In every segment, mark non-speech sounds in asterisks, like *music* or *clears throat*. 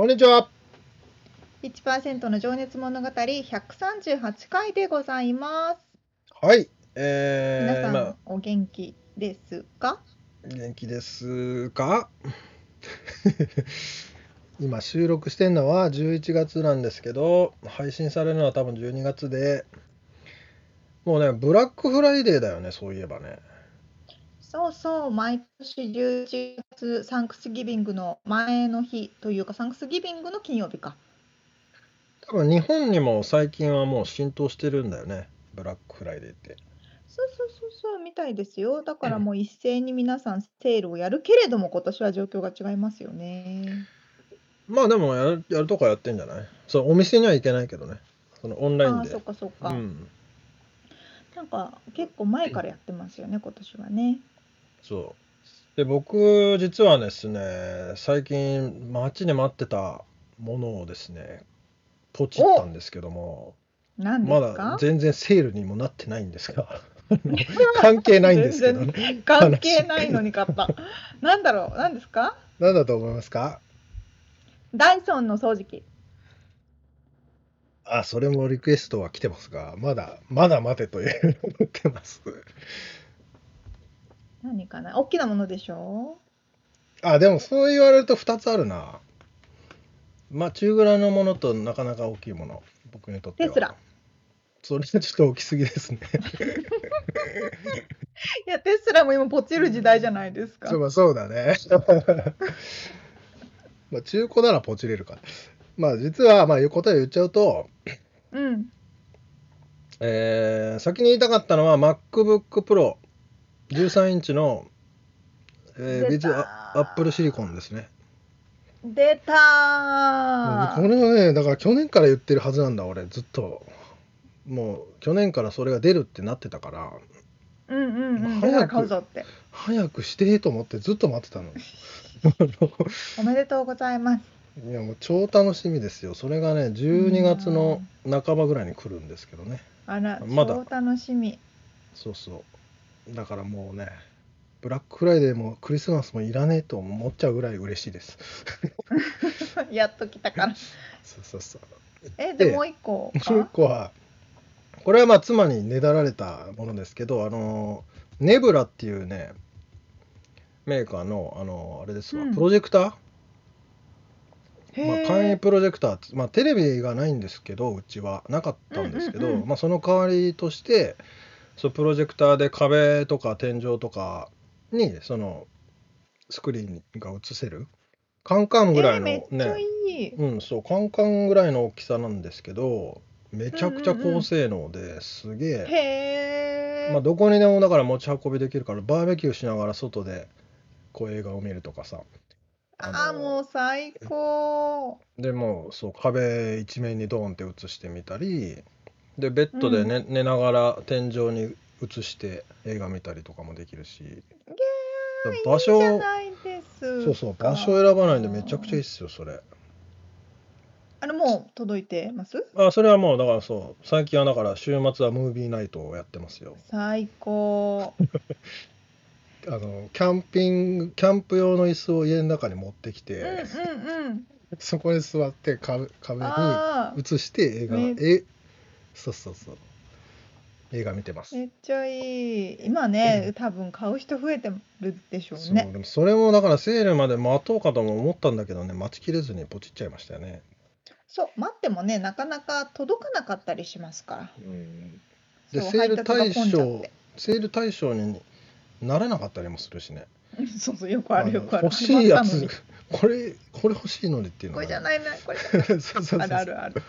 こんにちは。1%の情熱物語138回でございます。はい。えー、皆さん、まお元気ですか？あ、元気ですか *laughs* 今収録してるのは11月なんですけど、配信されるのは多分12月で、もうね、ブラックフライデーだよね、そういえばね。そうそう、毎年11月、サンクスギビングの前の日というか、サンクスギビングの金曜日か。多分日本にも最近はもう浸透してるんだよね、ブラックフライデーって。そうそうそうそう、みたいですよ。だからもう一斉に皆さんセールをやるけれども、今年は状況が違いますよね。まあでもやるやるとこはやってんじゃない？そう、お店には行けないけどね。そのオンライああ、ンで。そっかそっか。うん。なんか結構前からやってますよね、今年はね。そう。で、僕、実はですね、最近、待ちに待ってたものをですね、ポチったんですけども、何でますだか？全然セールにもなってないんですが、*laughs* 関係ないんですけどね。全然関係ないのに買った。なんだろう、何ですか？何だと思いますか？ダイソンの掃除機。あ、それもリクエストは来てますが、まだ、まだ待てという思ってます。何かな？大きなものでしょ？あ、でもそう言われると2つあるな。まあ、中ぐらいのものとなかなか大きいもの、僕にとっては。テスラ。それはちょっと大きすぎですね。*laughs* いや、テスラも今ポチる時代じゃないですか。そうそうだね。*laughs* まあ中古ならポチれるか。まあ実はまあ答えを言っちゃうと、うん。えー先に言いたかったのは MacBook Pro 13インチの、えー、出た with Apple シリコンですね。出たこれはね、だから去年から言ってるはずなんだ、俺、ずっと。もう去年からそれが出るってなってたから、うんうんうん。早く買うぞって。早くしてと思ってずっと待ってたの。*laughs* おめでとうございます。いやもう超楽しみですよ。それがね、12月の半ばぐらいに来るんですけどね。あら、まだ超楽しみ。そうそう。だからもうね、ブラックフライデーもクリスマスもいらねえと思っちゃうぐらい嬉しいです。*laughs* やっと来たから。そうそうそう。え、ででもう一個もう一か。個は、これはまあ妻にねだられたものですけど、あの、ネブラっていうね、メーカーの、あの、あれですわ、うんプロジェクター、まあ、簡易プロジェクターまあ、テレビがないんですけどうちはなかったんですけど、うんうんうんまあ、その代わりとしてそうプロジェクターで壁とか天井とかにそのスクリーンが映せるカンカンぐらいのね。うんそうカンカンぐらいの大きさなんですけどめちゃくちゃ高性能ですげえ、へえ。まあ、どこにでもだから持ち運びできるからバーベキューしながら外でこう映画を見るとかさあー、もう最高。でもうそう壁一面にドーンって映してみたりでベッドで寝,、寝ながら天井に映して映画見たりとかもできるし。場所いいじゃないですそうそうか場所選ばないんでめちゃくちゃいいっすよそれ。あのもう届いてます？あそれはもうだからそう最近はだから週末はムービーナイトをやってますよ。最高。*laughs* あのキャンピングキャンプ用の椅子を家の中に持ってきて、うんうんうん。そこに座って壁壁に映して映画めえそうそうそう。映画見てます。めっちゃいい。今ね多分買う人増えてるでしょそううねでもそれもだからセールまで待とうかとも思ったんだけどね待ちきれずにポチっちゃいましたよね。そう待ってもねなかなか届かなかったりしますから。うん、でそうセール対象て。セール対象にならなかったりもするしね。*laughs* そうそうよくあるよくある。欲しいやつ。*laughs* これこれ欲しいのにっていうのこれじゃいないなこれ。じゃないそうそうそう。あるある。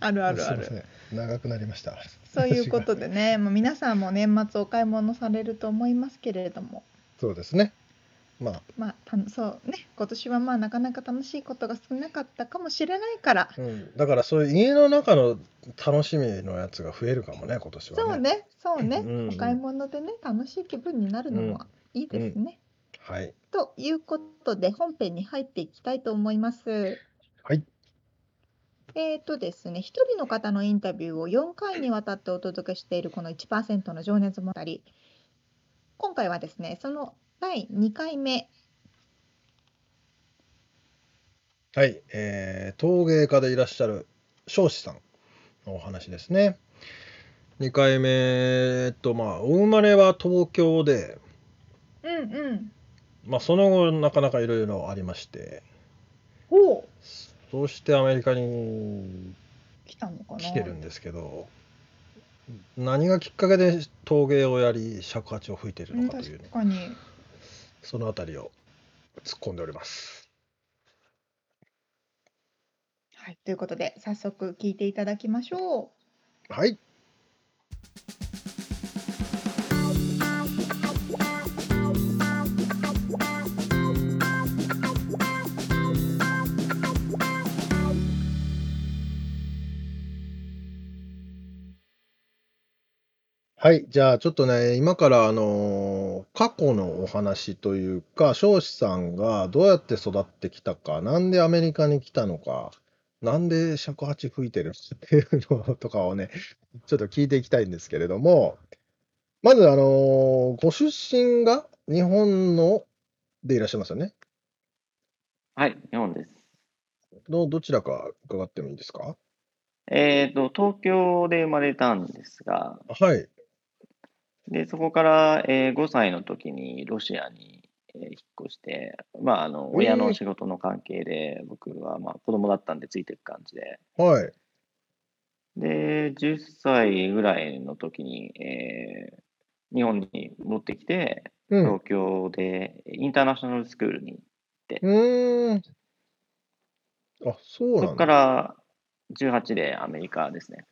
あるあるある。あるん長くなりました。そういうことでねもう皆さんも年末お買い物されると思いますけれども。そうですね。まあ、まあたそうね今年はまあなかなか楽しいことが少なかったかもしれないから。うん、だからそういう家の中の楽しみのやつが増えるかもね今年はね。そうねそうね、うん。うん。お買い物でね楽しい気分になるのはいいですね、はい。ということで本編に入っていきたいと思います。はいえーとですね、一人の方のインタビューを4回にわたってお届けしているこの1%の情熱物語。今回はですね、その第2回目、はい、えー陶芸家でいらっしゃる彰子さんのお話ですね。2回目、えっとまあ、お生まれは東京で、うんうん、まあ、その後なかなかいろいろありまして。おそしてアメリカに来たのかな？来てるんですけど何がきっかけで陶芸をやり尺八を吹いているうんのかという。そのあたりを突っ込んでおります。はい、ということで、早速聞いていただきましょう。はいはい。じゃあ、ちょっとね、今から、あのー過去のお話というか、彰子さんがどうやって育ってきたか、なんでアメリカに来たのか、なんで尺八吹いてるの？*laughs* っていうのとかをね、ちょっと聞いていきたいんですけれども、まず、あのーご出身が日本のでいらっしゃいますよね？はい、日本です。どどちらか伺ってもいいですか？えっと、東京で生まれたんですが、はい。で、そこから、えー5歳の時にロシアに、えー引っ越して、まあ、あの、親の仕事の関係で、僕は、まあ、子供だったんでついていく感じで、はい。で、10歳ぐらいの時に、えー日本に戻ってきて、うん。東京でインターナショナルスクールに、うーん。あ、そうなんだ。そこから18でアメリカですね。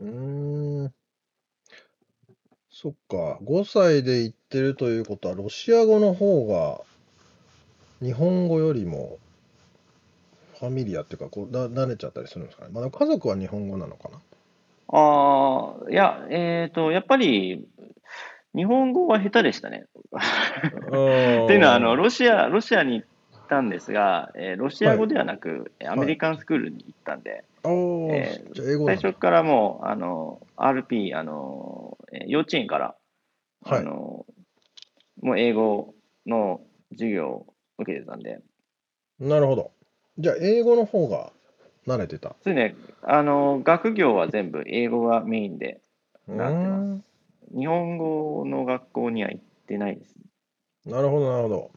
うーん。そっか。5歳で行ってるということは、ロシア語の方が日本語よりもファミリアっていうか、こう、だ、慣れちゃったりするんですかね。まだ家族は日本語なのかな？ああ、いや、えっと、やっぱり、日本語は下手でしたね。*laughs* っていうのは、あの、ロシア、ロシアに行ったんですが、えーロシア語ではなく、アメリカンスクールに行ったんで、あーえー最初からもう、あの、RP、あの、えー幼稚園から、はいあの、もう英語の授業を受けてたんで、なるほど。じゃあ、英語の方が慣れてた。それね、あの、学業は全部英語がメインで、うなってーまん。日本語の学校には行ってないです。なるほど、なるほど。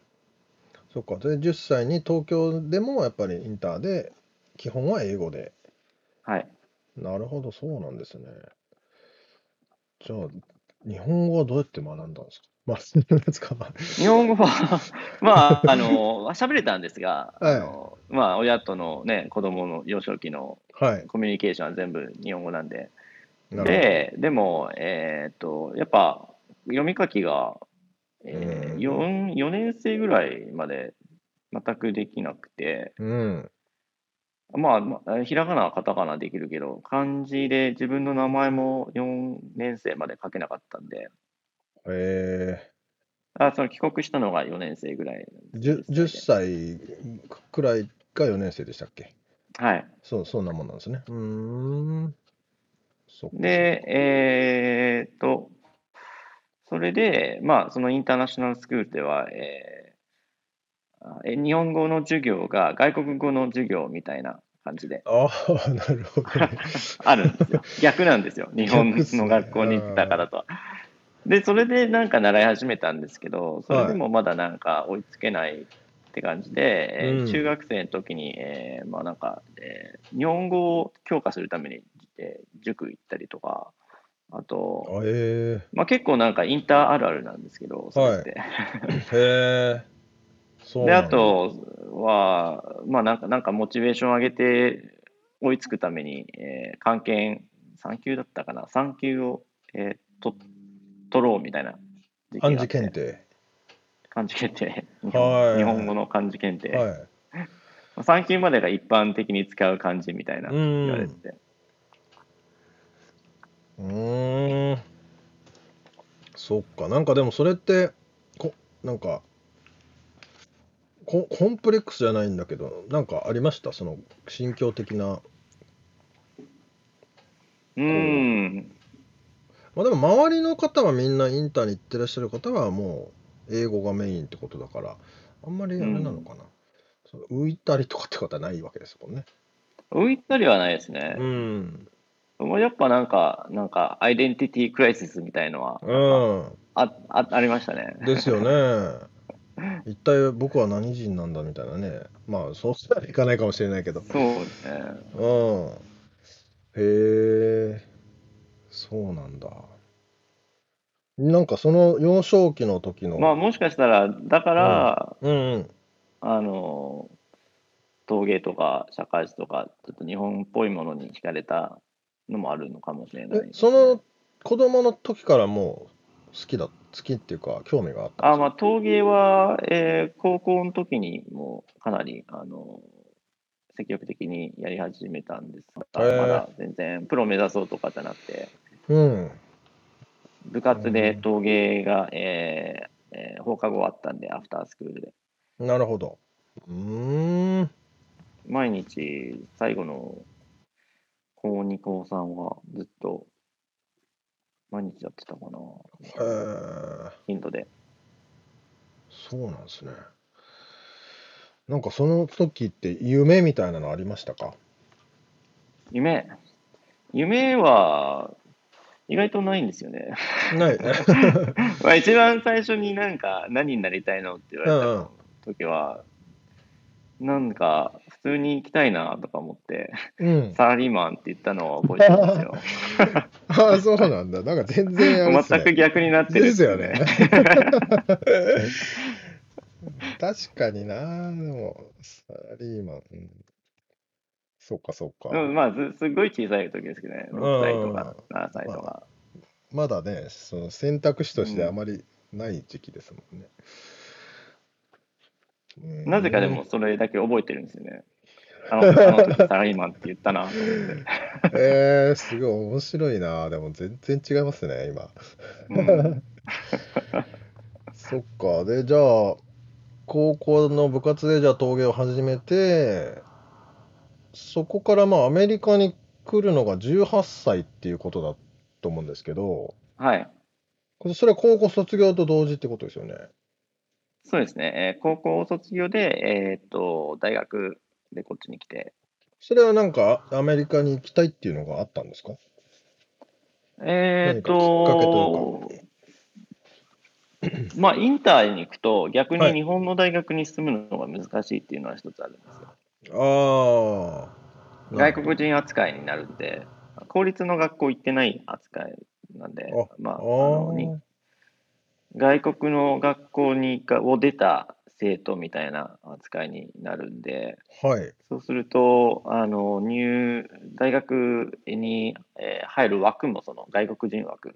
そっか。で、10歳に東京でもやっぱりインターで、基本は英語で。はい。なるほど、そうなんですね。じゃあ、日本語はどうやって学んだんですか？*laughs* まあ。日本語は *laughs* まあ、あの、喋れたんですが、*laughs* はいあのまあ、親とのね、子供の幼少期のはい。コミュニケーションは全部日本語なんで、なるほど。で、でも、えーっと、やっぱ、読み書きが、えーうん 4, 4年生ぐらいまで全くできなくて、うん。まあ、まあ、ひらがな、カタカナできるけど、漢字で自分の名前も4年生まで書けなかったんで、えあその帰国したのが4年生ぐらいー、10, 10歳歳くらいが4年生でしたっけ？で。はい。そう、そんなもんなんですね。うーん。で、えーっと、それで、まあ、そのインターナショナルスクールでは、えー日本語の授業が外国語の授業みたいな感じでああ、なるほどね。*laughs* あるんですよ。逆なんですよ。日本の学校に行ってたからとは。で、それでなんか習い始めたんですけど、それでもまだなんか追いつけないって感じで、えーうん中学生の時に、えーまあなんか、えー日本語を強化するために、えー塾行ったりとか、あと、あえまあ、結構なんかインターあるあるなんですけど、それって。ー、へえ。そうで、あとは、まあなんか、なんかモチベーション上げて追いつくために、えー、関係3級だったかな、3級を、えー、と取ろうみたいな漢字検定。漢字検定。日はい本日本語の漢字検定。はい。3級までが一般的に使う漢字みたいなうん言われてて。うーん。そっか。なんかでもそれって、こなんかコ、コンプレックスじゃないんだけど、なんかありました？その心境的な。うーん。まあでも周りの方はみんなインターに行ってらっしゃる方はもう英語がメインってことだから、あんまりあれなのかな。その浮いたりとかってことはないわけですもんね。浮いたりはないですねう。ん。もうやっぱなんか、なんか、アイデンティティクライシスみたいのは、うああありましたね。ん。ですよね。*laughs* 一体僕は何人なんだみたいなね。まあそうすらいかないかもしれないけど。そうですね。うん。へえ、そうなんだ。なんかその幼少期の時の。まあもしかしたら、だから、うんうん。あの、陶芸とか社会史とか、ちょっと日本っぽいものに惹かれたのもあるのかもしれないえ、その子供の時からもう好きだ、好きっていうか興味があったんあ、まあ、陶芸は、えー高校の時にもうかなり、あの、積極的にやり始めたんですが、へーまだ全然プロ目指そうとかじゃなくて、うん。部活で陶芸が、えーえー放課後あったんで、アフタースクールで。なるほど。うーん。毎日、最後の高2、高3はずっと、毎日やってたかな、へえ、ヒントで。そうなんですね。なんかその時って夢みたいなのありましたか？夢、夢は意外とないんですよね。ない。*laughs* まあ一番最初になんか何になりたいのって言われた時は、なんか普通に行きたいなとか思って、うん。サラリーマンって言ったのは覚えてるんですよ。*laughs* ああ、そうなんだ。なんか全然あれです全くね。逆になってるんですよね。*laughs* 確かにな。でも、サラリーマン。うん、そっかそっか。うん、まあす、すっごい小さい時ですけどね。6歳とか7歳とか。まだね、その選択肢としてあまりない時期ですもんね。うんなぜかでもそれだけ覚えてるんですよね。あのあの時サラリーマンって言ったなと思って。*laughs* えー、すごい面白いな。でも全然違いますね、今。うんそっか。で、じゃあ、高校の部活でじゃあ陶芸を始めて、そこからまあアメリカに来るのが18歳っていうことだと思うんですけど、はい。それは高校卒業と同時ってことですよね。そうですね。えー高校卒業で、えーっと、大学でこっちに来て、それはなんかアメリカに行きたいっていうのがあったんですか？えーっと、まあ、インターに行くと、逆はいに日本の大学に進むのが難しいっていうのは一つあるんですよ。ああ。外国人扱いになるんで、公立の学校行ってない扱いなんで、あまあ、あ外国の学校にがを出た生徒みたいな扱いになるんで、あ。はい。そうすると、あの入大学に、えー入る枠もその外国人枠、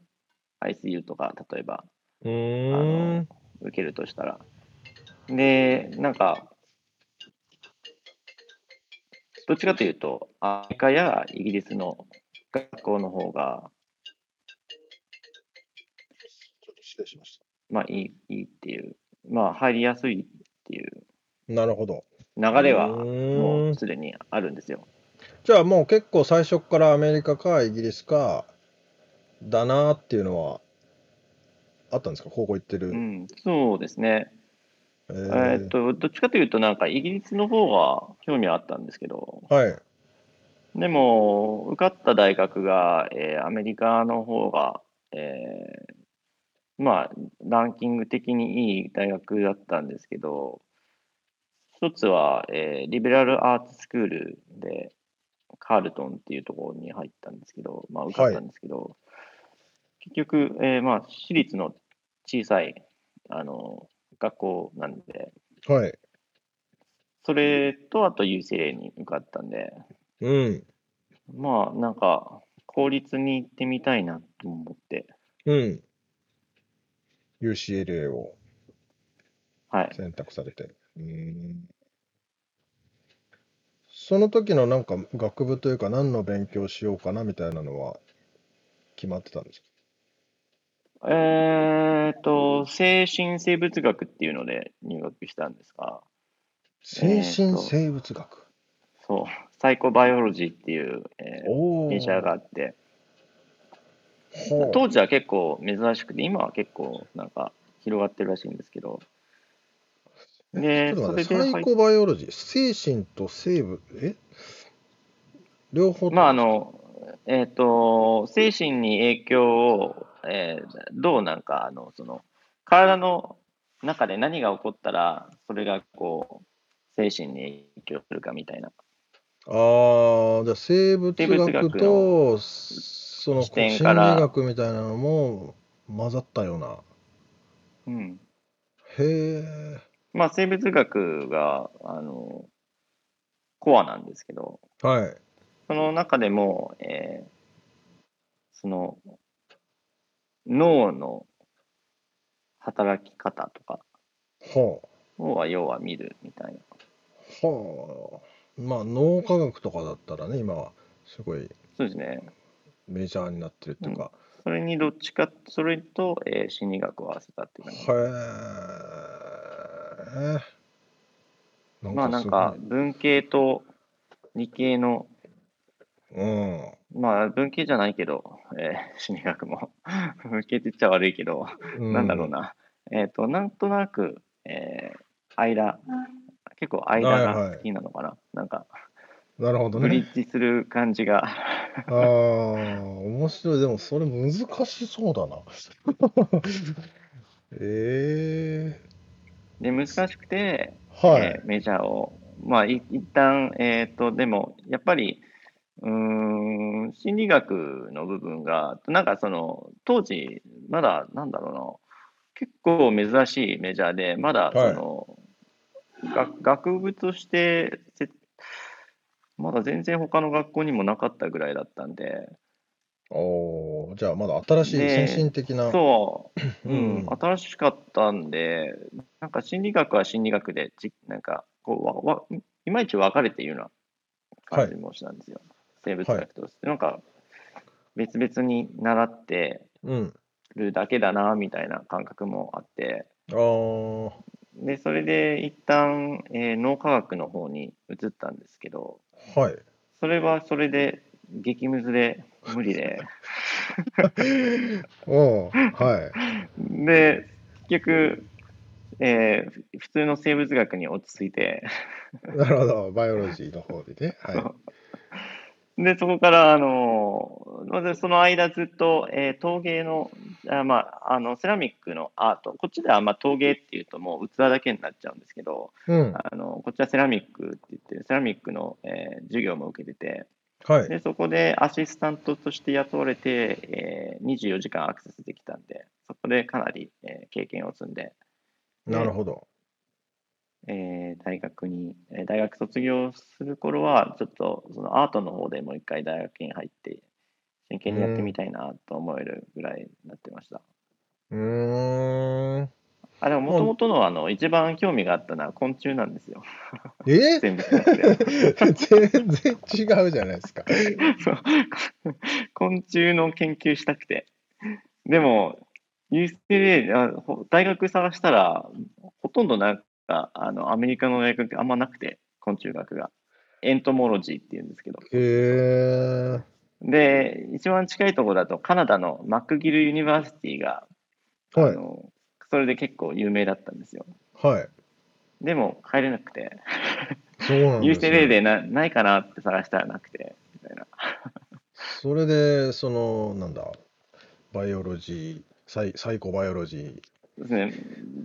ICU とか例えばうーん。受けるとしたら。で、なんか、どっちかというと、アメリカやイギリスの学校の方が、ちょっと失礼しましまあいいいいっていう、まあ入りやすいっていうた。なるほど。流れはもうすでにあるんですよ。じゃあもう結構最初からアメリカかイギリスかだなっていうのはあったんですか？高校行ってる。うん、そうですね。ええーと、どっちかというと、なんかイギリスの方が興味はあったんですけど、はい。でも、受かった大学が、えーアメリカの方が、えーまあ、ランキング的にいい大学だったんですけど、一つは、えーリベラルアーツスクールで、カールトンっていうところに入ったんですけど、まあ、受かったんですけど、結局、えーまあ、私立の小さい、あの、学校なんで、はい。それとあと UCLA に受かったんで、うん。まあ、なんか、公立に行ってみたいなと思って、うん。UCLA をはい。選択されて。うーん。その時のなんか学部というか何の勉強しようかなみたいなのは決まってたんですか？えーっと、精神生物学っていうので入学したんですが、精神生物学？そう、サイコバイオロジーっていう、えー。メジャーがあって、当時は結構珍しくて、今は結構なんか広がってるらしいんですけど、で、ちょっと待ってそれでサイコバイオロジー、精神と生物、え？両方まああの、えっ、と、精神に影響を、えーどうなんか、あの、その、体の中で何が起こったら、それがこう、精神に影響するかみたいな。ああ、じゃあ生物生物学学と、その視点心から理学みたいなのも混ざったような。うん。へえ。まあ、生物学が、あの、コアなんですけど、はい。その中でも、えーその、脳の働き方とかはを要は見るみたいな。あ。はあ。まあ脳科学とかだったらね、今はすごいそうですね。メジャーになってるっていうか。それにどっちか、それと、えー心理学を合わせたっていう感じ。へえ。まあなんか文系と理系の、うん。まあ文系じゃないけど、えー心理学も *laughs* 文系って言っちゃ悪いけど、なんだろうな。えっ、と、なんとなく、えー間、結構間はいはいが好きなのかな。なんか、なるほどブリね。ッジする感じが。ああ、面白い。でもそれ難しそうだな。*laughs* ええで、難しくて、はい。えーメジャーを、まあ、い一旦、えっ、と、でも、やっぱり、うーん、心理学の部分が、なんかその、当時、まだ、なんだろうな、結構珍しいメジャーで、まだ、その、学学部として、せまだ全然他の学校にもなかったぐらいだったんで、おーじゃあまだ新しいで先進的な。そう、う *clears throat* うんん、新しかったんで、なんか心理学は心理学で、じなんかこうわわ、いまいち分かれているような感じもしたんですよ。生物学として。なんか、別々に習ってうん。るだけだな、みたいな感覚もあって、ああ、で、それで一旦、えー脳科学の方に移ったんですけど、はい。それはそれで激ムズで無理で、*laughs* おーはい。で、結局、えー普通の生物学に落ち着いて、なるほど。バイオロジーの方でね。はい。で、そこから、あの、まずその間ずっと、えー陶芸の、あまあ、あの、セラミックのアート、こっちでは、まあ、陶芸っていうともう器だけになっちゃうんですけど、うん。あの、こっちはセラミックって言って、セラミックの、えー授業も受けてて、はい。で、そこでアシスタントとして雇われて、えー24時間アクセスできたんで、そこでかなり、えー経験を積んで、なるほど。えー大学に、えー大学卒業する頃は、ちょっとそのアートの方でもう一回大学に入って、真剣にやってみたいなと思えるぐらいになってました。うーん。あ、でももともとのあの一番興味があったのは昆虫なんですよ。え？*laughs* 全部学で。全然違うじゃないですか。*laughs* そう昆虫の研究したくて。でも、UCLA 大学探したら、ほとんどなんか、あの、アメリカの大学あんまなくて、昆虫学が。 entomology っていうんですけど。へえ。で、一番近いところだと、カナダの McGill University が、はい。それで結構有名だったんですよ。はい。でも、入れなくて、そうなんですね UCLA でなないかなって探したらなくて、みたいな。それで、その、なんだ、バイオロジー、サイサイコバイオロジー。ですね。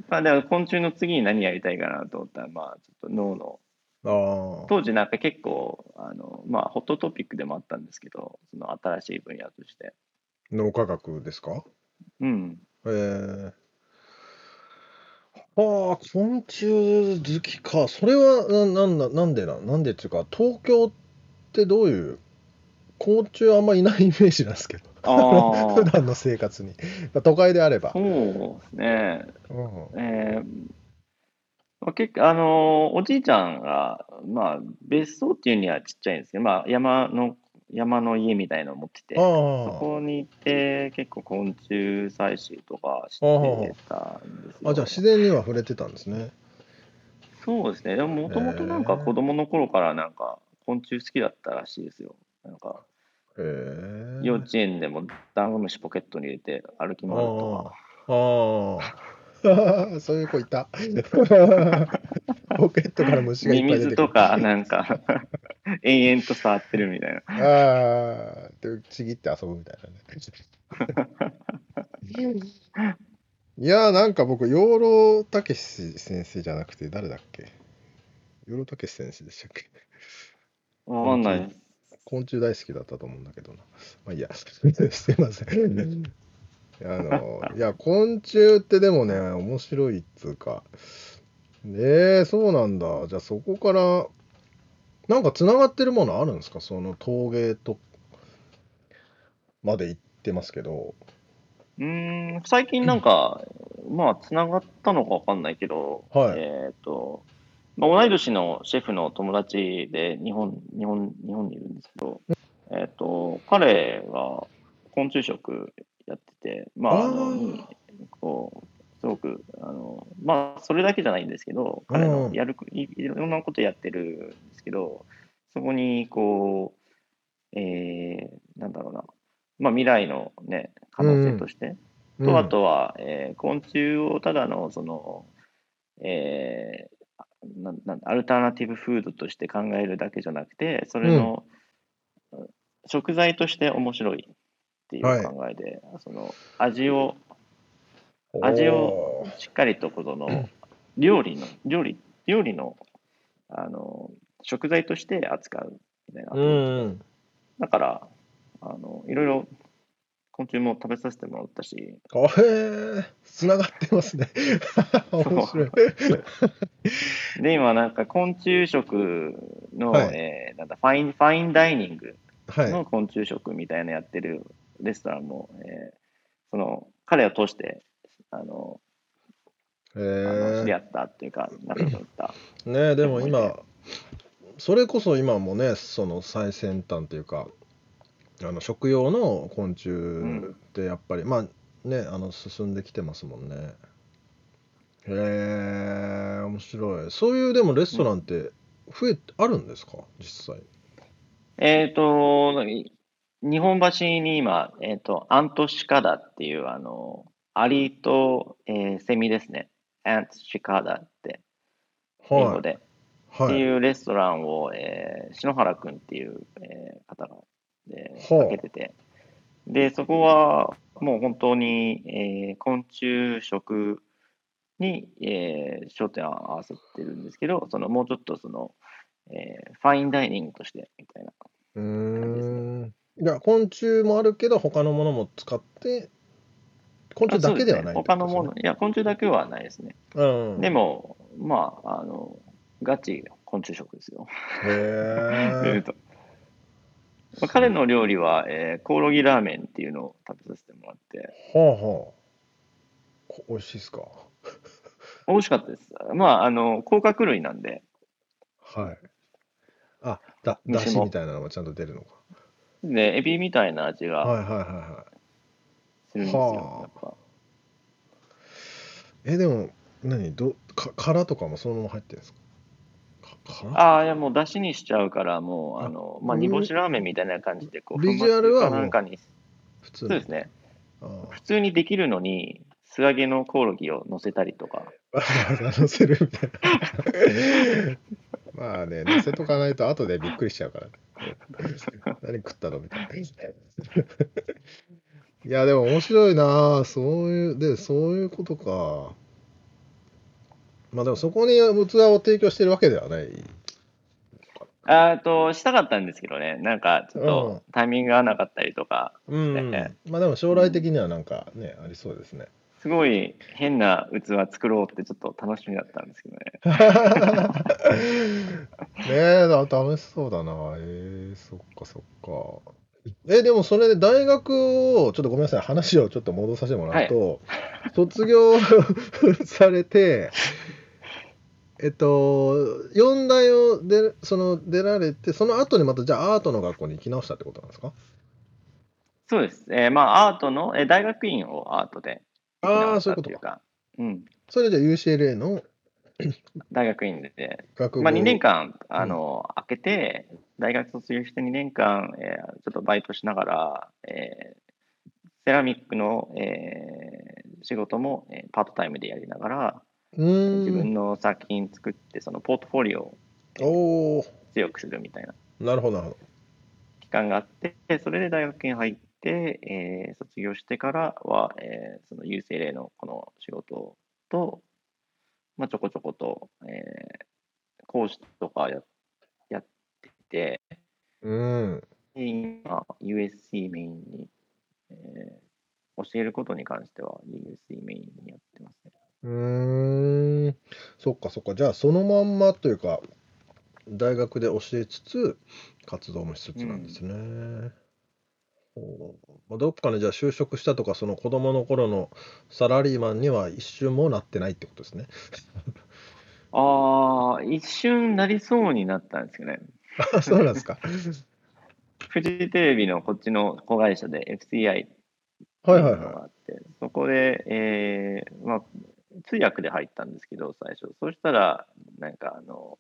まあ、だから昆虫の次に何やりたいかなと思ったら、まあ、ちょっと脳の、ああ。当時なんか結構、あの、まあ、ホットトピックでもあったんですけど、その新しい分野として。脳科学ですか？うん。えー、はあ、昆虫好きか。それはななんだなんでななんでっていうか、東京ってどういう昆虫あんまいないイメージなんですけど、あ *laughs* 普あ、段の生活に。まあ都会であれば。そうですね。うんえーまあ、結構、あのーおじいちゃんが、まあ、別荘っていうにはちっちゃいんですけど、まあ、山の、山の家みたいのを持ってて、そあこに行って、結構昆虫採集とかしてたんですあ、あ、よ。じゃあ自然には触れてたんですね。そうですね。でも、もともとなんか子供の頃からなんか昆虫好きだったらしいですよ。なんか。幼稚園でもダンゴムシポケットに入れて歩き回るとか。ああ。*laughs* そういう子いた。*laughs* ポケットから虫がいっミミぱい出てくる。ズとか、なんか、延々と触ってるみたいな。ああ、で、ちぎって遊ぶみたいなね。*laughs* いやー、なんか僕、養老たけし先生じゃなくて、誰だっけ？養老たけし先生でしたっけ？わかんないです。昆虫大好きだったと思うんだけどな。まあいいや、*laughs* すいません。あの、*laughs* いや、昆虫ってでもね、面白いっつうか。ねえ、そうなんだ。じゃあそこから、なんかつながってるものあるんですか？その陶芸と、まで行ってますけど。うーん、最近なんか、*laughs* まあ、つながったのかわかんないけど、はいえっと、まあ、同い年のシェフの友達で日本、日本、日本にいるんですけど、えっと、彼が昆虫食やってて、まあ、あのこう、すごく、あの、まあ、それだけじゃないんですけど、彼のやる、いいろんなことやってるんですけど、そこに、こう、えー、なんだろうな、まあ、未来のね、可能性として、と、あとは、えー昆虫をただの、その、えーなんなんアルタナティブフードとして考えるだけじゃなくて、それの、食材として面白いっていうはい。考えで、その味をうん味をしっかりとこの料理の料理料理のあの食材として扱うみたいな、うん。だからあのいろいろ昆虫も食べさせてもらったしあへえ、つながってますね。*laughs* 面白い。*laughs* で今なんか昆虫食の、はいえーなんだファインファインダイニングはい。の昆虫食みたいなやってるレストランも、えーその彼を通してあのあの知りへ合ったっていうか仲良くなったえ。ねえ、でも今、それこそ今もね、その最先端というか、あの食用の昆虫ってやっぱり、まあね、あの進んできてますもんね。へえ、面白い。そういうでもレストランって増え、あるんですか、実際。えっ、と、い日本橋に今、えっ、と、アントシカダっていう、あの、アリと、えーセミですね。アントシカダって、英語はい。で。ってはい。いうレストランを、えー篠原君っていう、えー方が、えーほう開けてて。で、そこはもう本当に、えー昆虫食に、えー焦点を合わせてるんですけど、そのもうちょっとその、えーファインダイニングとしてみたいな。うーん。いや、昆虫もあるけど、他のものも使って、昆虫だけではないあそうすね他のもの、いや、昆虫だけはないですね。の。うん。でも、まあ、あの、ガチ昆虫食ですよ。へえ。*laughs* まあ彼の料理は、えーコオロギラーメンっていうのを食べさせてもらって、はあはあ。こ美味しいですか？*laughs* 美味しかったです。まあ、あの、甲殻類なんで、はい。あ、だ、だしみたいなのもちゃんと出るのか？で、エビみたいな味がはいはいはいはい。するんですよ。はあえ、でも、何？ど、か、殻とかもそのまま入ってるんですか？ああ、いや、もう出汁にしちゃうから、もう、ああの、まあ、うん煮干しラーメンみたいな感じで、こう、ビジュアルはなんかに、普通そうですね。あ普通にできるのに、素揚げのコオロギを乗せたりとか、*laughs* 乗せるみたいな。まあね、乗せとかないと後でびっくりしちゃうからね。*laughs* 何食ったのみたいな。いや、でも面白いなあそういう、で、そういうことか。まあでもそこに器を提供してるわけではない。あーと、したかったんですけどね、なんかちょっとタイミングが合わなかったりとか、うんねまあでも将来的にはなんかね、ありそうですね。すごい変な器作ろうってちょっと楽しみだったんですけどね。*laughs* ねえ、だ楽しそうだな。えー、そっかそっか。え、でもそれで大学を、ちょっとごめんなさい、話をちょっと戻させてもらうと、卒業 *laughs* されて、えっと、4大をでその出られて、その後にまたじゃあアートの学校に行き直したってことなんですか？そうです。えーまあアートの、えー大学院をアートで行きああ、直しそういうことか。たっていうか、うん、それじゃあ UCLA の？*coughs* 大学院で、学部まあ、2年間あの、空けて、大学卒業して2年間、えーちょっとバイトしながら、えーセラミックの、えー仕事も、えーパートタイムでやりながら、自分の作品作って、そのポートフォリオを強くするみたいななるほど、なるほ期間があって、それで大学院入って、えー卒業してからは、えーその UCLA のこの仕事と、まあ、ちょこちょこと、えー講師とかややってて、ど。うん。で今、USC メインに、えー教えることに関しては USC メインにやってますね。うーん。そっかそっか。じゃあそのまんまというか、大学で教えつつ、活動もしつつなんですね。ほうまあ、どっかね、じゃあ就職したとか、その子供の頃のサラリーマンには一瞬もなってないってことですね。*laughs* ああ、一瞬なりそうになったんですよね。あ *laughs* そうなんですか。*laughs* フジテレビのこっちの子会社で FCI はいはいうのがはあって、そこで、えーまあ、通訳で入ったんですけど、最初。そしたら、なんかあの、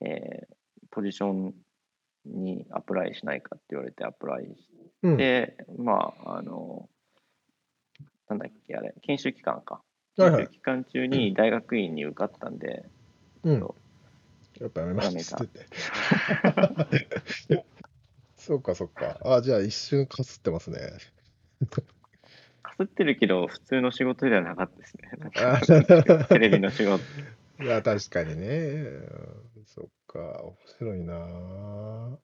えーポジションにアプライしないかって言われてアプライしい。うん。て、まあ、あの、なんだっけ、あれ、研修期間か。研修期間中に大学院に受かったんで、うんそ。やっぱやめますって言って。*laughs* そうかそうか。あ、じゃあ一瞬かすってますね。かすってるけど、普通の仕事ではなかったですね。テレビの仕事。*laughs* いや、確かにね。うんそっか、面白いな。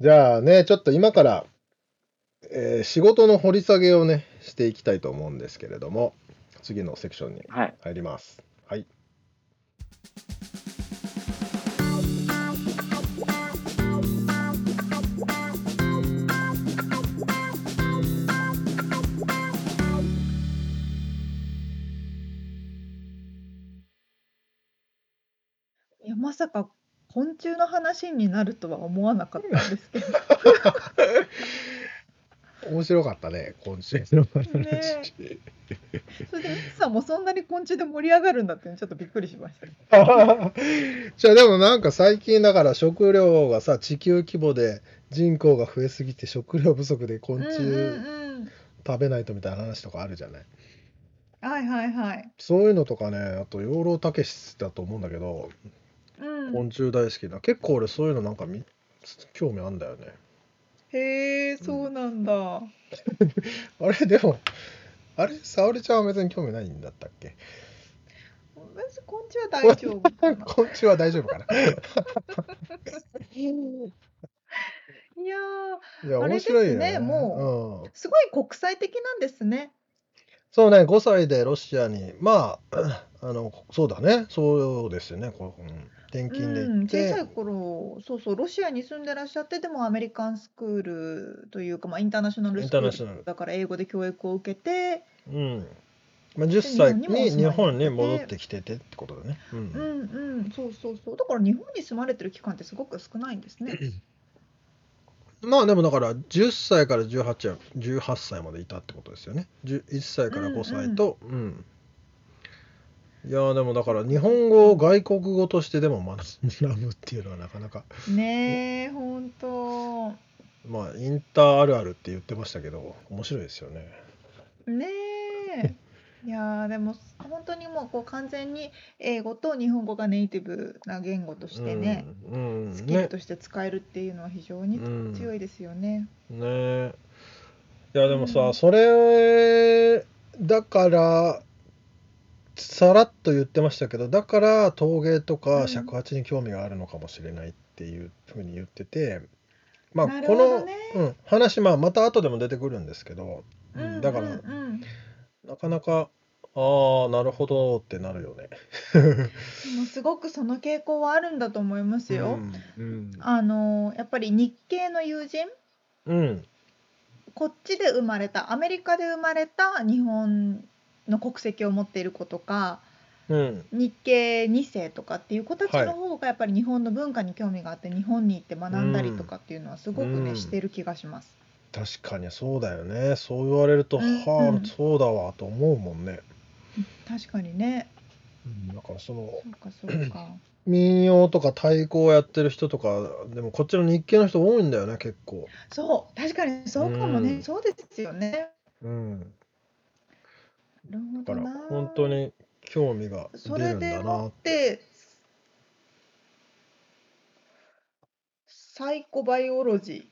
じゃあね、ちょっと今から、えー仕事の掘り下げをね、していきたいと思うんですけれども、次のセクションにはい。入ります。はい。い話になるとは思わなかったんですけど *laughs* 面白かったね、今週の話。ねそれでミツさんもそんなに昆虫で盛り上がるんだってちょっとびっくりしました。*laughs* じゃあでもなんか最近だから食料がさ地球規模で人口が増えすぎて食料不足で昆虫食べないとみたいな話とかあるじゃない？はいはいはい。そういうのとかね、あと養老たけしだと思うんだけど、うん、昆虫大好きな。結構俺そういうのなんかみ興味あんだよね。へえそうなんだ。*laughs* あれでも、あれ？沙織ちゃんは別に興味ないんだったっけ？私昆虫は大丈夫かな。*laughs* 昆虫は大丈夫かな *laughs* いやーいや、面白いよねもうん。すごい国際的なんですね。そうね、5歳でロシアに、まあ、*clears throat* あの、そうだね、そうですよね、こううん、転勤でうん、小さい頃そうそうロシアに住んでらっしゃってでもアメリカンスクールというか、まあ、インターナショナルスクーインターナショナルルだから英語で教育を受けて、うん。まあ、10歳に日日本本ににもお住まいになって戻ってきててってことだね。う。うんんうんそうそうそうだから日本に住まれてる期間ってすごく少ないんですね。*clears throat* まあでもだから10歳から18や18歳までいたってことですよね。10 1歳から5歳と、うん、いやーでもだから日本語を外国語としてでも学学ぶっていうのはなかなか、ねえ本当まあインターあるあるって言ってましたけど、面白いですよね。ねえいやーでも本当にもうこう完全に英語と日本語がネイティブな言語としてね、うん、うん、スキルね。として使えるっていうのは非常にうん強いですよね。ねいやでもさ、うんそれだからさらっと言ってましたけどだから陶芸とうん。か尺八に興味があるのかもしれないっっていうふうに言っててまあなるこの、ほどね。うん、話、まあ、また後でも出てくるんですけど、ううんん、だから、うんうんなかなかああなるほどってなるよね。*laughs* でもすごくその傾向はあるんだと思いますよ。うん。あのやっぱり日系の友人？うん。こっちで生まれたアメリカで生まれた日本の国籍を持っている子とかうん日系2世とかっていう子たちの方がやっぱり日本の文化に興味があって日本に行って学んだりとかっていうのはすごくね、うんしてる気がします。確かにそうだよねそう言われると、うんはあ、うんそうだわと思うもんね。確かにねうんだからそのそうかそうか。*clears throat* 民謡とか太鼓をやってる人とかでもこっちの日系の人多いんだよね結構。そう確かにそうかもね、うんそうですよね。うん、なるほだから。本当に興味が出そるんだなっ。てサイコバイオロジ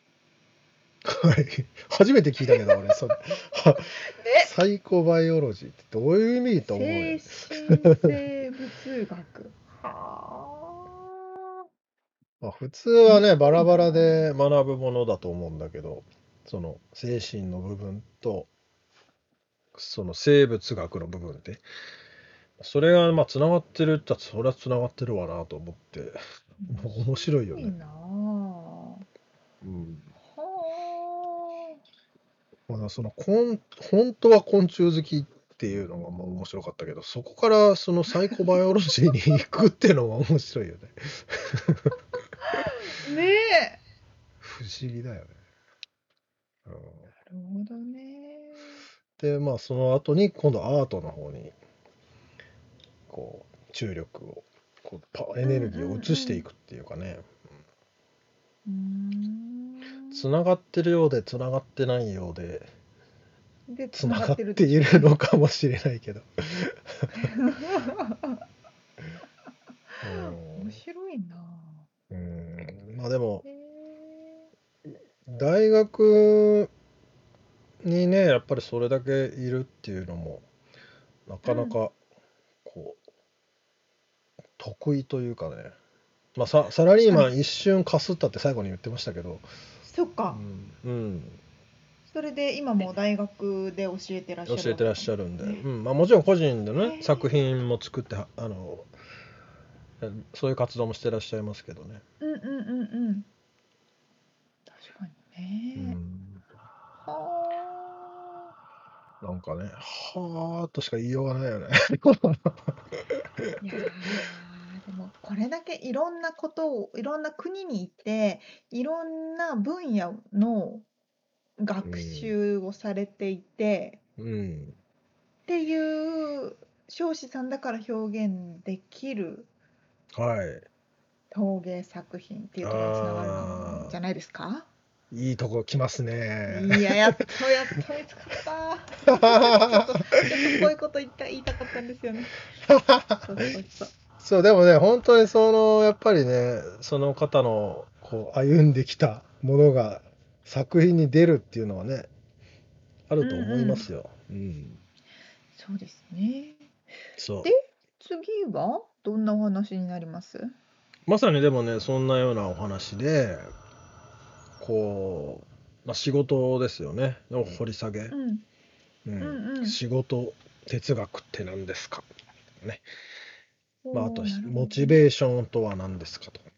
はい初めて聞いたけど俺それ。は *laughs* ーサイコバイオロジーってどういう意味と思うよ精神生物学 *laughs* はまあ、普通はねバラバラで学ぶものだと思うんだけどその精神の部分とその生物学の部分で。それがまあつながってるってそれはつながってるわなと思って。あ面白いよね。いいな。あうん。はまあ、そのこん本当は昆虫好きっていうのがまあ面白かったけどそこからそのサイコバイオロジーに行くっていうのが面白いよね。あ *laughs* ねえ。不思議だよね。うん。なるほどねでまあその後に今度アートの方にこう注力をこうパエネルギーを移していくっていうかね。うーん。つながってるようでつながってないようででつながってるいるのかもしれないけど、面白いなうん。うん。まあでも大学にねやっぱりそれだけいるっていうのもなかなかこう得意というかね。まあササラリーマン一瞬かすったって最後に言ってましたけど、そっか、うん。うん、それで今も大学で教えてらっしゃる教えてらっしゃるんで、ねうん。まあ、もちろん個人でへねえ作品も作ってはあのえそういう活動もしてらっしゃいますけどね、うんうんうんうん。確かにね、うん、はなんかねはーっとしか言いようがないよね。あいやーでもこれだけいろんなことをいろんな国に行っていろんな分野の学習をされていて、うん。っていう彰子さんだから表現できるはい。陶芸作品っていうところにつながるんじゃないですか？いいとこ来ますね。いややっとやっと見つかった。ちょっとちょっとこういうこと言った言いたかったんですよね。そうそうそう。そうでもね本当にそのやっぱりねその方のこう歩んできたものが作品に出るっていうのはねあると思いますよ。うん。そうですね。そう。で次は？どんなお話になります？まさにでもねそんなようなお話でこう、まあ、仕事ですよね。の掘り下げ、うん。うん。うんうん。仕事哲学って何ですか、ね。まあ、あとモチベーションとは何ですかとかね。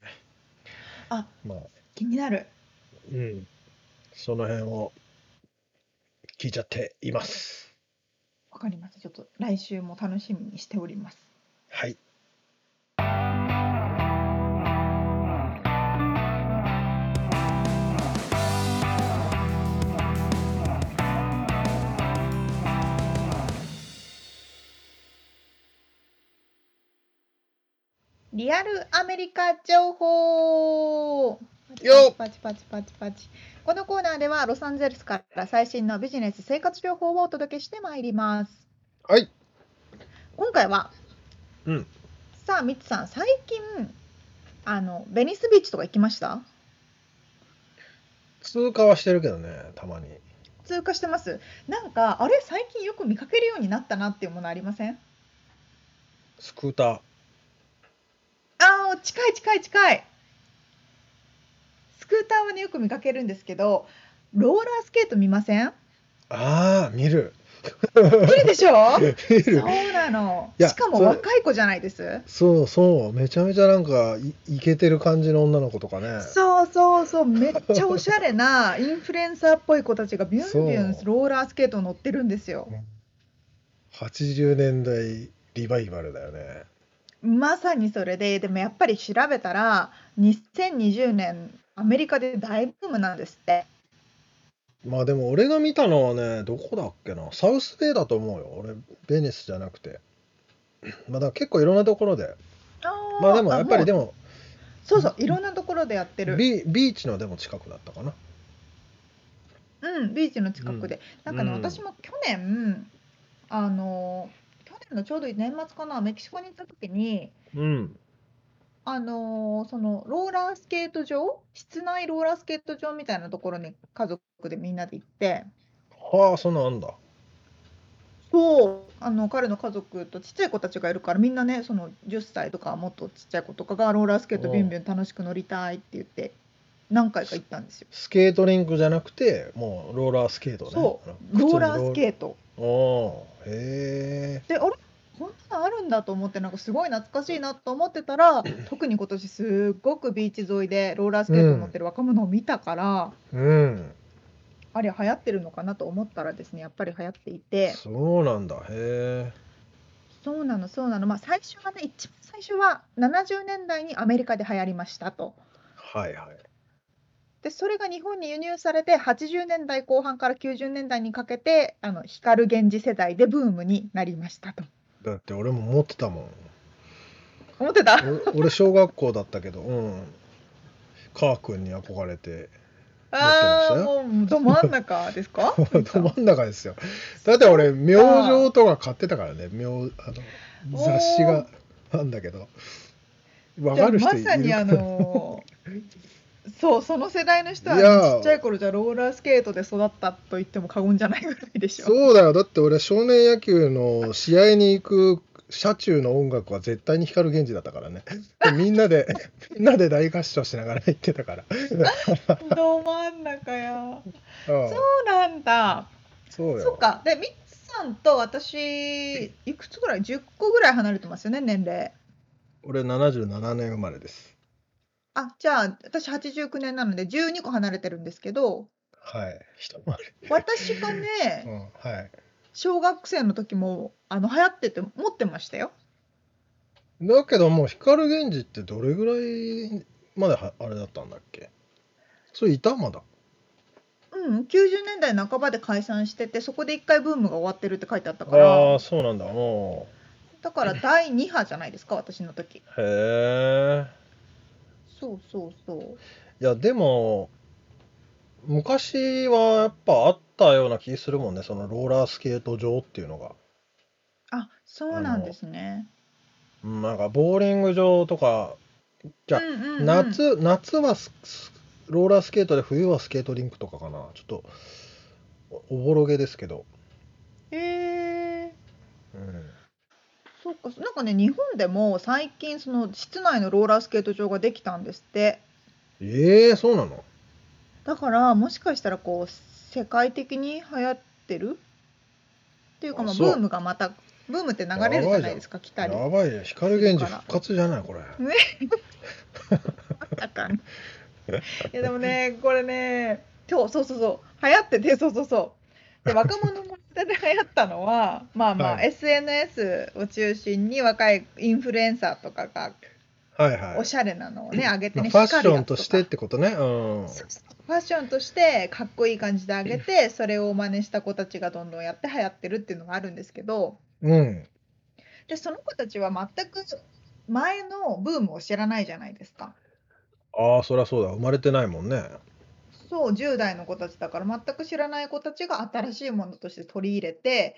あまあ。気になる。うん、その辺を聞いちゃっています。わかりました。ちょっと来週も楽しみにしております。はい。リアルアメリカ情報パチパチパチパチこのコーナーではロサンゼルスから最新のビジネス生活情報をお届けしてまいりますはい。今回はうん。さあミツさん最近あのベニスビーチとか行きました？通過はしてるけどね、たまに。通過してますなんかあれ？最近よく見かけるようになったなっていうものありません？スクーター。あー近い近い近い。スクーターはねよく見かけるんですけどローラースケート見ません？ああ、見る。見るでしょ？*laughs* 見そる。うなの。しかも若い子じゃないです？そうそう、めちゃめちゃなんかい、いけてる感じの女の子とかね。そうそうそう。めっちゃおしゃれな *laughs* インフルエンサーっぽい子たちがビュンビュンローラースケート乗ってるんですよ。80年代リバイバルだよね。まさにそれででもやっぱり調べたら2020年アメリカで大ブームなんですってまあでも俺が見たのはね、どこだっけな。サウスベイだと思うよ。俺、ベニスじゃなくて。まあだから結構いろんなところで。まあでもやっぱりでもも、そうそういろんなところでやってるビビーチのでも近くだったかな。うんビーチの近くで、なんかね、うん私も去年あの去年のちょうど年末かなメキシコに行った時にうん。あのそのローラースケート場室内ローラースケート場みたいなところに家族でみんなで行ってはあ、そんなんあんだ。そうあの彼の家族とちっちゃい子たちがいるからみんなねその10歳とかもっとちっちゃい子とかがローラースケートビュンビュン楽しく乗りたいって言って何回か行ったんですよ。スケートリンクじゃなくて、もうローラースケートね。そうローラースケート。おーへえ。であれ？こんなのあるんだと思ってなんかすごい懐かしいなと思ってたら *clears throat* 特に今年すっごくビーチ沿いでローラースケート乗ってる若者を見たから、うん。あれ流行ってるのかなと思ったらですねやっぱり流行っていてそうなんだ。へえ。そうなのそうなのまあ最初はね一番最初は70年代にアメリカで流行りましたと。はいはい。でそれが日本に輸入されて80年代後半から90年代にかけてあの光源氏世代でブームになりましたと。だって俺も持ってたもん。思ってた？お俺小学校だったけど、うん。カー君に憧れて、ああ持ってましたもうど真ん中ですか？*laughs* ど真ん中ですよ。だって俺、明星とか買ってたからね、明あの雑誌がなんだけど。わかる人いる？まさにあの *laughs* そうその世代の人はいやちっちゃい頃じゃローラースケートで育ったと言っても過言じゃないぐらいでしょ。そうだよ。だって俺、少年野球の試合に行く車中の音楽は絶対に光源氏だったからね。でみんなで、*laughs* みんなで大合唱しながら行ってたから。ど真ん中や。うんそうなんだ。そうよ。そっか。でミツさんと私いくつぐらい？10個ぐらい離れてますよね年齢。俺、77年生まれです。あじゃあ私89年なので12個離れてるんですけどはい。一回り。私がうねん、はい。小学生の時もあの流行ってて持ってましたよ。だけどもう光源氏ってどれぐらいまではあれだったんだっけ？それいたまだ？うん、90年代半ばで解散しててそこで一回ブームが終わってるって書いてあったかあらあ、そうなんだ。もだから第2波じゃないですか私の時う。へえ。そうそうそういや、でも、昔はやっぱあったような気するもんね。そのローラースケート場っていうのが。あそうなんですねうんなんかボーリング場とか、じゃあうんうんうん夏、夏はススローラースケートで冬はスケートリンクとかかな。ちょっとおおぼろげですけど。へえうん。そっか。なんかね日本でも最近その室内のローラースケート場ができたんですって。ええそうなの？だからもしかしたらこう世界的に流行ってる？っていうかまああそう。ブームがまたブームって流れるじゃないですか来たりやばいね。光源氏復活じゃないこれ。あかんいやでもねこれねそうそうそうそう。流行っててそうそうそう。で若者で流行ったのはまあまあ、はい SNS を中心に若いインフルエンサーとかがはいはい。おしゃれなのをね上げてねまあファッションとしてってことね。うん。ファッションとしてかっこいい感じで上げてそれを真似した子たちがどんどんやって流行ってるっていうのがあるんですけどうん。でその子たちは全く前のブームを知らないじゃないですか。ああ、そりゃそうだ。生まれてないもんね。そう10代の子たちだから全く知らない子たちが新しいものとして取り入れて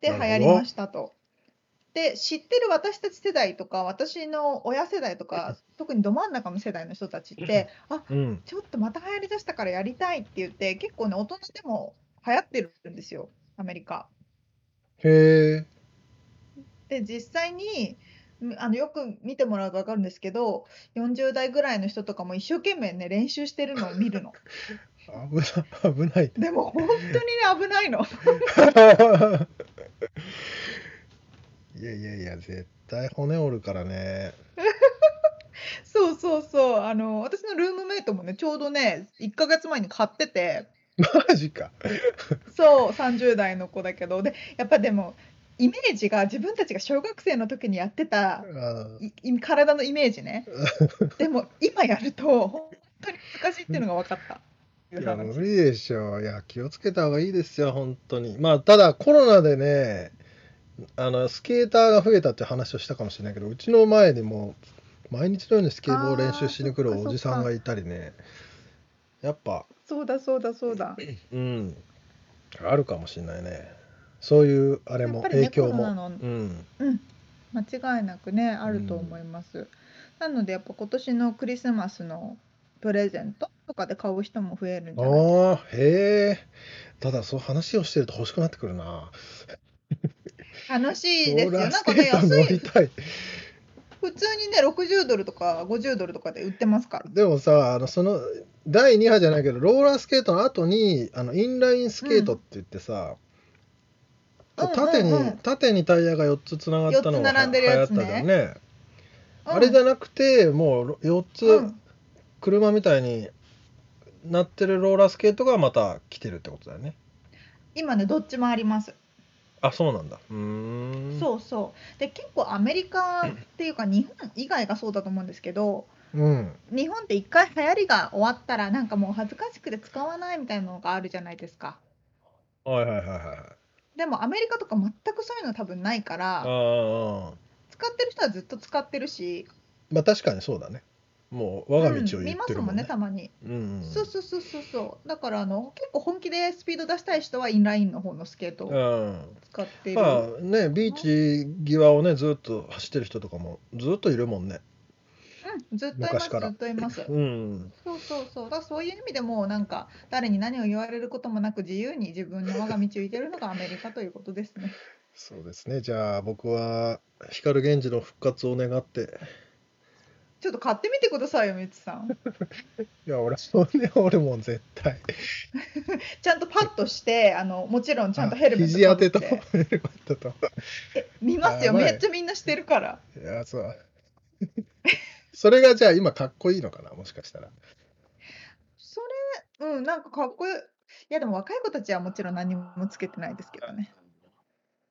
で流なるほど行りましたと。で知ってる私たち世代とか私の親世代とか *laughs* 特にど真ん中の世代の人たちって *laughs* あうん。ちょっとまた流行りだしたからやりたいって言って結構ね大人でも流行ってるんですよアメリカ。へえ。で実際にあのよく見てもらうと分かるんですけど40代ぐらいの人とかも一生懸命ね練習してるのを見るの危な危ない。でも本当にね危ないの *laughs* いやいやいや、絶対骨折るからね。*laughs* そうそうそうあの私のルームメイトもねちょうどね1ヶ月前に買ってて *laughs* マジか。そう30代の子だけどでやっぱでもイメージが自分たちが小学生の時にやってた体のイメージね *laughs* でも今やると本当に難しいっていうのが分かった。いや、無理でしょ。いや、気をつけた方がいいですよ、本当に。まあ、ただ、コロナでね、あの、スケーターが増えたって話をしたかもしれないけど、うちの前にも、毎日のようにスケボーを練習しに来るおじさんがいたりね、やっぱ、そうだそうだそうだ。うん、あるかもしれないね。そういう、あれも、影響も。コロナのうん。うん、間違いなくねあると思います。なのでやっぱ今年のクリスマスのプレゼントとかで買う人も増えるんじゃないああ、へえ。ただ、そう話をしてると欲しくなってくるな。楽しいですよ。なんか安い。*laughs* 普通にね60ドルとか50ドルとかで売ってますから。でもさ、あのその第2波じゃないけど、ローラースケートの後にあのインラインスケートって言ってさ、こううん縦に、うんうん縦にタイヤが4つつながったの4つが並んでるやつねね。うんあれじゃなくて、もう4つ、うん車みたいになってるローラースケートがまた来てるってことだよね。今ねどっちもあります。あ、そうなんだ。うーん。そうそう。で結構アメリカっていうか日本以外がそうだと思うんですけど。うん。日本って一回流行りが終わったらなんかもう恥ずかしくて使わないみたいなのがあるじゃないですか。はいはいはいはい。でもアメリカとか全くそういうの多分ないかあらあ。使ってる人はずっと使ってるし、まあ確かにそうだね。もう我が道を言うん見っますもんねてるもんね。たまに。うんうん。そうそうそうそうそう。だからあの結構本気でスピード出したい人はインラインの方のスケートをうん。使っている。まあね、ビーチ際をね、ずっと走ってる人とかもずっといるもんね。うん、ずっといますずっといます。うん。そうそうそう。だそういう意味でもなんか誰に何を言われることもなく自由に自分の我が道を行けるのがアメリカということですね。そうですね。じゃあ僕は光源氏の復活を願って。ちょっと買ってみてくださいよ、みつさん。*laughs* いや、俺、そうね、俺もう絶対。ちゃんとパッとして、あの、もちろんちゃんとヘルメット肘当てと、被ヘルメットと。見ますよ、めっちゃみんなしてるから。いや、そう。それがじゃあ今かっこいいのかな、もしかしたら。それ、うん、なんかかっこいい。いや、でも若い子たちはもちろん何もつけてないですけどね。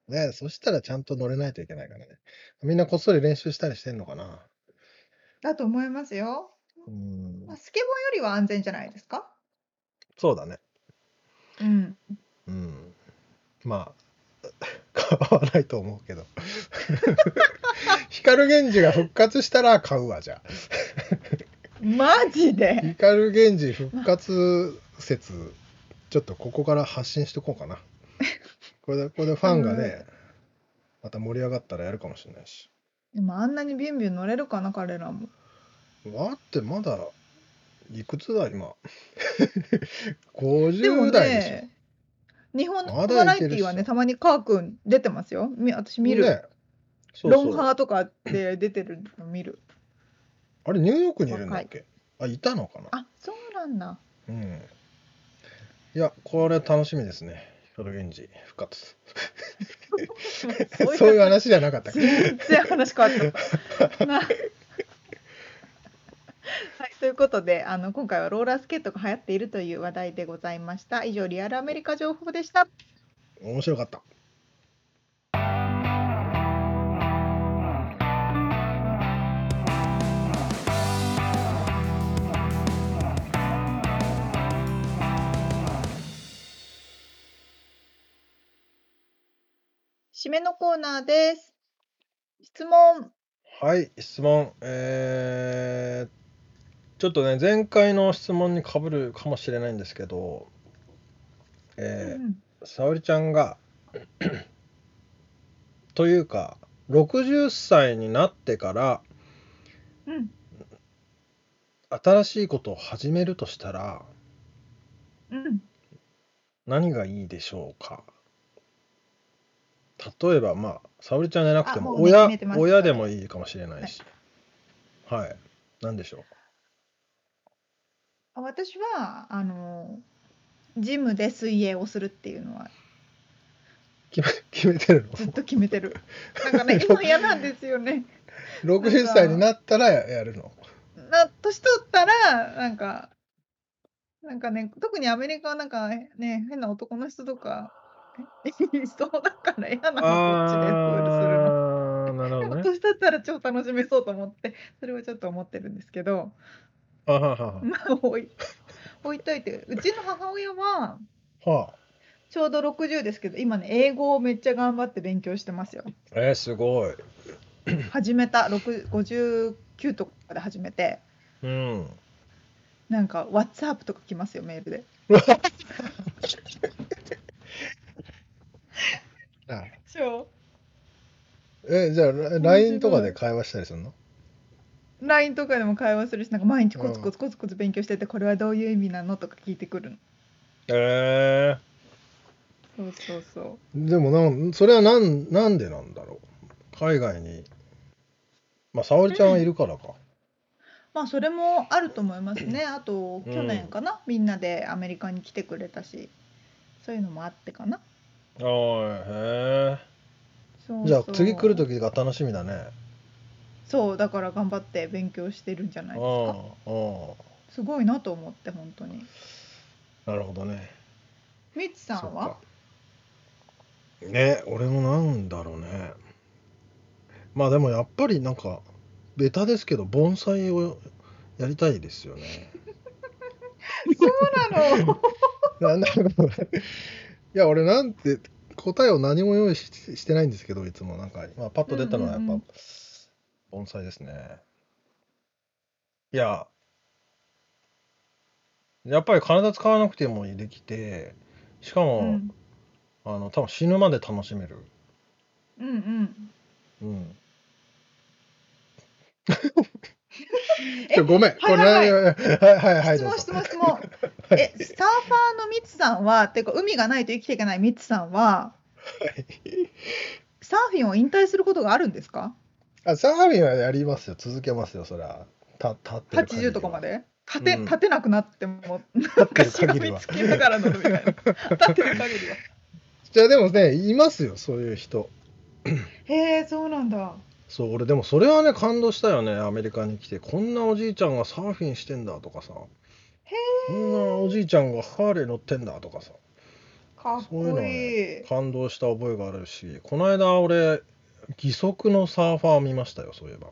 ねそしたらちゃんと乗れないといけないからね。みんなこっそり練習したりしてんのかな？だと思いますよ。うんまあ、スケボーよりは安全じゃないですか？そうだね。うん。うん。まあ、*laughs* 買わないと思うけど。光源氏が復活したら買うわ、じゃあ。マジで？光源氏復活説、ちょっとここから発信しとこうかな。これで、これでファンがね、また盛り上がったらやるかもしれないし。でもあんなにビュンビュン乗れるかな、彼らも。だってまだ、いくつだ、今？でも50代でしょ。ね、日本のバラエティはね、たまにカー君出てますよ。み私見る。ねロンハーとかで出てるの見る？あれ、ニューヨークにいるんだっけ？あ、いたのかな？あ、そうなんだ。うん。いや、これ楽しみですね。光源氏復活。そ *laughs* うそういう話じゃなかったっけ？全然話変わっちゃった。なはい、ということであの今回はローラースケートが流行っているという話題でございました。以上リアルアメリカ情報でした。面白かった。締めのコーナーです。質問。はい、質問。えー、ちょっとね、前回の質問にかぶるかもしれないんですけど、えうんー、沙織ちゃんが、*clears throat* というか、60歳になってからうん新しいことを始めるとしたらうん何がいいでしょうか？例えばまあ沙織ちゃんじゃなくてもあもうね親決めてます。親でもいいかもしれないし。はい。何でしょあ私はあのジムで水泳をするっていうのはう決め決めてるずっと決めてる。*laughs* なんかね今嫌なんですよね。の60歳になったらややるの？な年取ったらなんかなんかね特にアメリカはなんかね変な男の人とかい *laughs* そうだから嫌なのこっちでプールするの。なるほどね。年取ったら超楽しめそうと思ってそれはちょっと思ってるんですけど。あははまあ置い置いといてうちの母親はははあ。ちょうど60ですけど今ね英語をめっちゃ頑張って勉強してますよ。えー、すごい。始めた。6 59とかで始めて。うん。なんか WhatsApp とか来ますよメールで。*laughs* あそう。えじゃあラ LINE とかで会話したりするの？LINE とかでも会話するしなんか毎日コツコツコツコツ勉強しててこれはどういう意味なの？とか聞いてくるの。えそうそうそう。ー、でもなんそれはなんなんでなんだろう。海外に。まあ沙織ちゃんはいるからか、まあそれもあると思いますね。あとうん去年かな、みんなでアメリカに来てくれたし、そういうのもあってかな。ああへそうそうえじゃあ次来る時が楽しみだねそうだから頑張って勉強してるんじゃないですか。ああすごいなと思って本当に。なるほどねみつさんは？そうかね俺もなんだろうねまあでもやっぱりなんかベタですけど盆栽をやりたいですよね *laughs* そうなの？*laughs* ななんかいや俺なんて答えを何も用意ししてないんですけどいつもなんか、まあ、パッと出たのはやっぱうんうんうん。盆栽ですね。いややっぱり体使わなくてもできてしかも、うん。あの多分死ぬまで楽しめる。うんうん。うんごめん、はいはいはいはいはい、質問質問質問。えサーファーのみつさんはていうか海がないと生きていけないみつさんはサーフィンを引退することがあるんですか？あ、サーフィンはやりますよ、続けますよ、そりゃ。た立ってる限りは80とかまで？立て、うん立てなくなっても立なんかしが。みつきながら乗るみたいな。立ってる限りは。じゃあでもね、いますよ、そういう人。へえそうなんだ。そう、俺でもそれはね、感動したよね、アメリカに来て。こんなおじいちゃんがサーフィンしてんだとかさ。こんなおじいちゃんがハーレー乗ってんだとかさ。かっそういうのこはいねい。感動した覚えがあるし、この間俺、義足のサーファー見ましたよ、そういえば。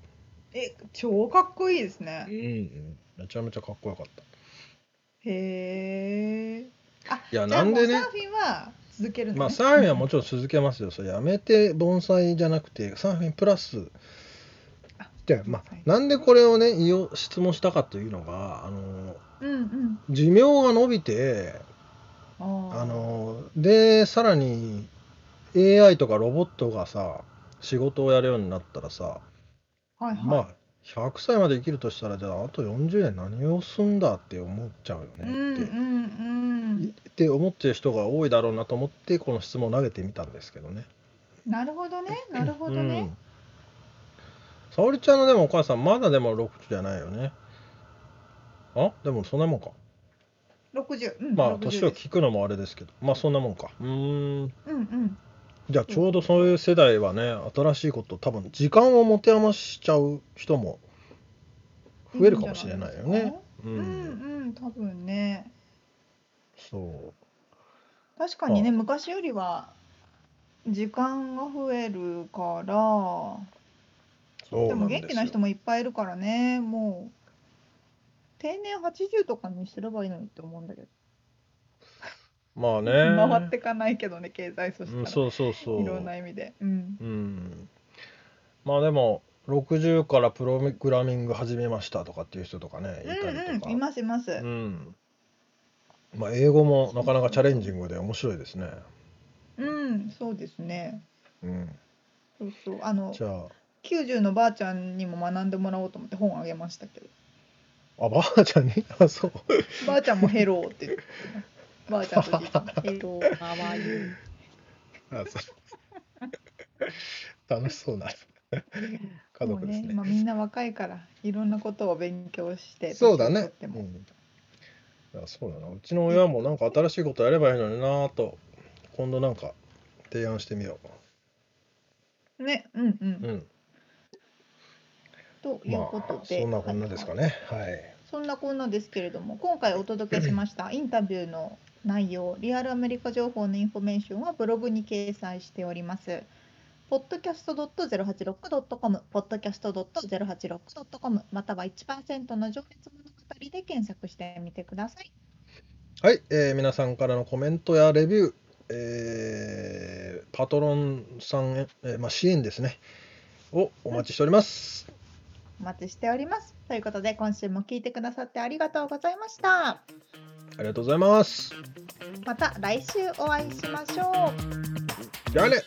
え超かっこいいですうんね。うん。めちゃめちゃかっこよかった。へえ。あいやなんでねサーフィンは続けるのね。まあサーフィンはもちろん続けますよ。それやめて盆栽じゃなくてサーフィンプラスあでまあはいなんでこれをね質問したかというのがあのうんうん。寿命が伸びてあのでさらに AI とかロボットがさ仕事をやるようになったらさはいはい。まあ100歳まで生きるとしたらじゃああと40年何をすんだって思っちゃうようんねって。うんうん。って思ってる人が多いだろうなと思ってこの質問を投げてみたんですけどね。なるほどね。なるほどね。うん。沙織ちゃんのでもお母さんまだでも60じゃないよね。あ？でもそんなもんか。六十。うん。まあ60年を聞くのもあれですけど、まあそんなもんか。うーん。うんうん。じゃあちょうどそういう世代はね、新しいこと多分時間を持て余しちゃう人も増えるかもしれないよね。う。うんんうん多分ね。そ確かにね昔よりは時間が増えるから。う。そうでも元気な人もいっぱいいるからね。もう定年80とかにすればいいのにって思うんだけど。まあね。*laughs* 回ってかないけどね経済そしたら。うん、そうそうそう。いろんな意味で。うん。うん。まあでも、60からプログラミング始めましたとかっていう人とかね、いたりとか。うんうんいますいます。うん。まあ英語もなかなかチャレンジングで面白いですね。うんそうですね。うん。そうそう。あのじゃ90のばあちゃんにも学んでもらおうと思って本あげましたけど。あ、あ、ばあちゃんに？*laughs* あ、そう。ばあちゃんもヘローって言って。ばあちゃんとじいちゃんヘローかわいい。あそう。楽しそうな。家族ですね。もう今みんな若いからいろんなことを勉強してそうだね。うん、いやそうだな。うちの親もなんか新しいことやればいいのになぁと、今度なんか提案してみよねうんうん、う。うん。というまことあ、で、そんなこんなですかね。はい。そんなこんなですけれども今回お届けしましたインタビューの内容リアルアメリカ情報のインフォメーションはブログに掲載しております。podcast.086.com、podcast.086.com、または1%の情熱物語で検索してみてください。はい、えー皆さんからのコメントやレビュー、えーパトロンさんへ、えーまあ、支援ですね、をお待ちしております。お待ちしております。ということで、今週も聞いてくださってありがとうございました。ありがとうございます。また来週お会いしましょう。じゃあね